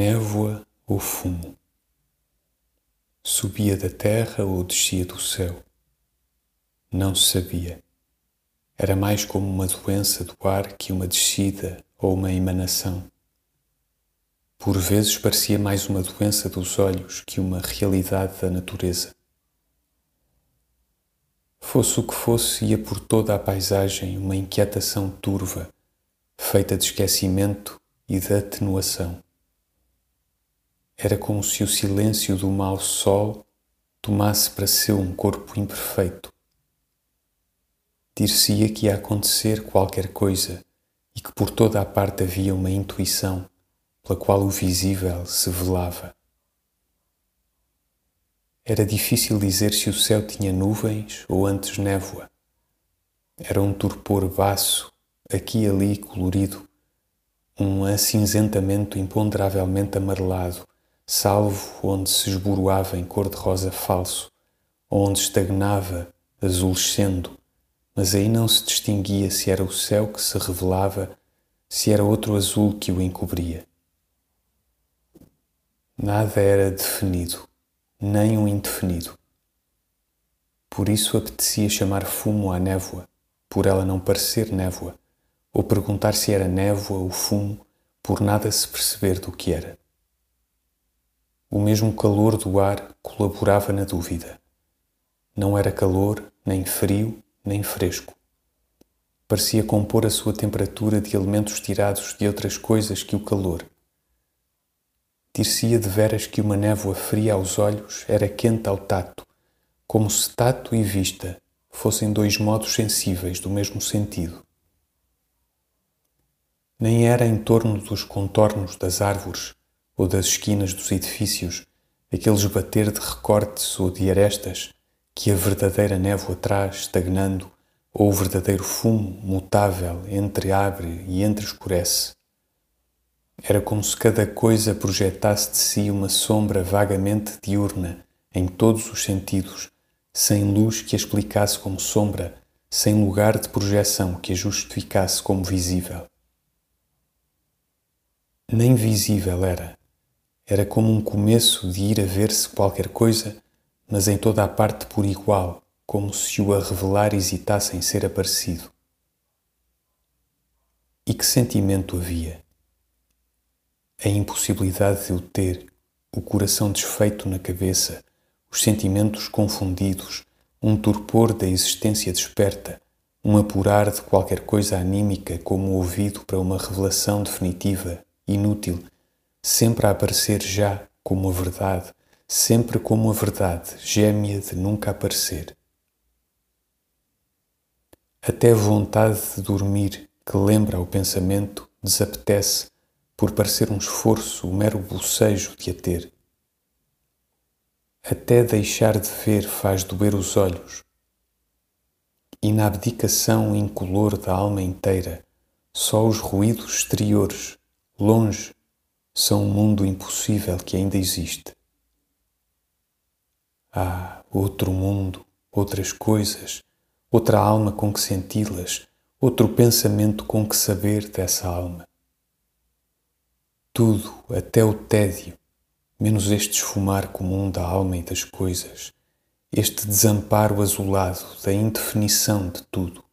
névoa ou fumo. Subia da terra ou descia do céu. Não se sabia. Era mais como uma doença do ar que uma descida ou uma emanação. Por vezes parecia mais uma doença dos olhos que uma realidade da natureza. Fosse o que fosse, ia por toda a paisagem uma inquietação turva, feita de esquecimento e de atenuação. Era como se o silêncio do mau sol tomasse para seu um corpo imperfeito. Dir-se-ia que ia acontecer qualquer coisa e que por toda a parte havia uma intuição pela qual o visível se velava. Era difícil dizer se o céu tinha nuvens ou antes névoa. Era um torpor baço, aqui e ali colorido, um acinzentamento imponderavelmente amarelado, salvo onde se esboroava em cor-de-rosa falso, onde estagnava, azulescendo, mas aí não se distinguia se era o céu que se revelava, se era outro azul que o encobria. Nada era definido, nem um indefinido. Por isso apetecia chamar fumo à névoa, por ela não parecer névoa, ou perguntar se era névoa ou fumo, por nada se perceber do que era. O mesmo calor do ar colaborava na dúvida. Não era calor, nem frio, nem fresco. Parecia compor a sua temperatura de elementos tirados de outras coisas que o calor. Dir-se-ia de veras que uma névoa fria aos olhos era quente ao tato, como se tato e vista fossem dois modos sensíveis do mesmo sentido. Nem era em torno dos contornos das árvores ou das esquinas dos edifícios, aqueles bater de recortes ou de arestas que a verdadeira névoa traz estagnando, ou o verdadeiro fumo mutável entreabre e entre-escurece. Era como se cada coisa projetasse de si uma sombra vagamente diurna em todos os sentidos, sem luz que a explicasse como sombra, sem lugar de projeção que a justificasse como visível. Nem visível era, era como um começo de ir a ver-se qualquer coisa, mas em toda a parte por igual, como se o a revelar hesitasse em ser aparecido. E que sentimento havia? A impossibilidade de o ter, o coração desfeito na cabeça, os sentimentos confundidos, um torpor da existência desperta, um apurar de qualquer coisa anímica como ouvido para uma revelação definitiva, inútil, sempre a aparecer já como a verdade, sempre como a verdade, gêmea de nunca aparecer. Até vontade de dormir, que lembra o pensamento, desapetece por parecer um esforço, o um mero bocejo de a ter. Até deixar de ver faz doer os olhos. E na abdicação incolor da alma inteira, só os ruídos exteriores, longe, são um mundo impossível que ainda existe. Há outro mundo, outras coisas, outra alma com que senti-las, outro pensamento com que saber dessa alma. Tudo, até o tédio, menos este esfumar comum da alma e das coisas, este desamparo azulado da indefinição de tudo.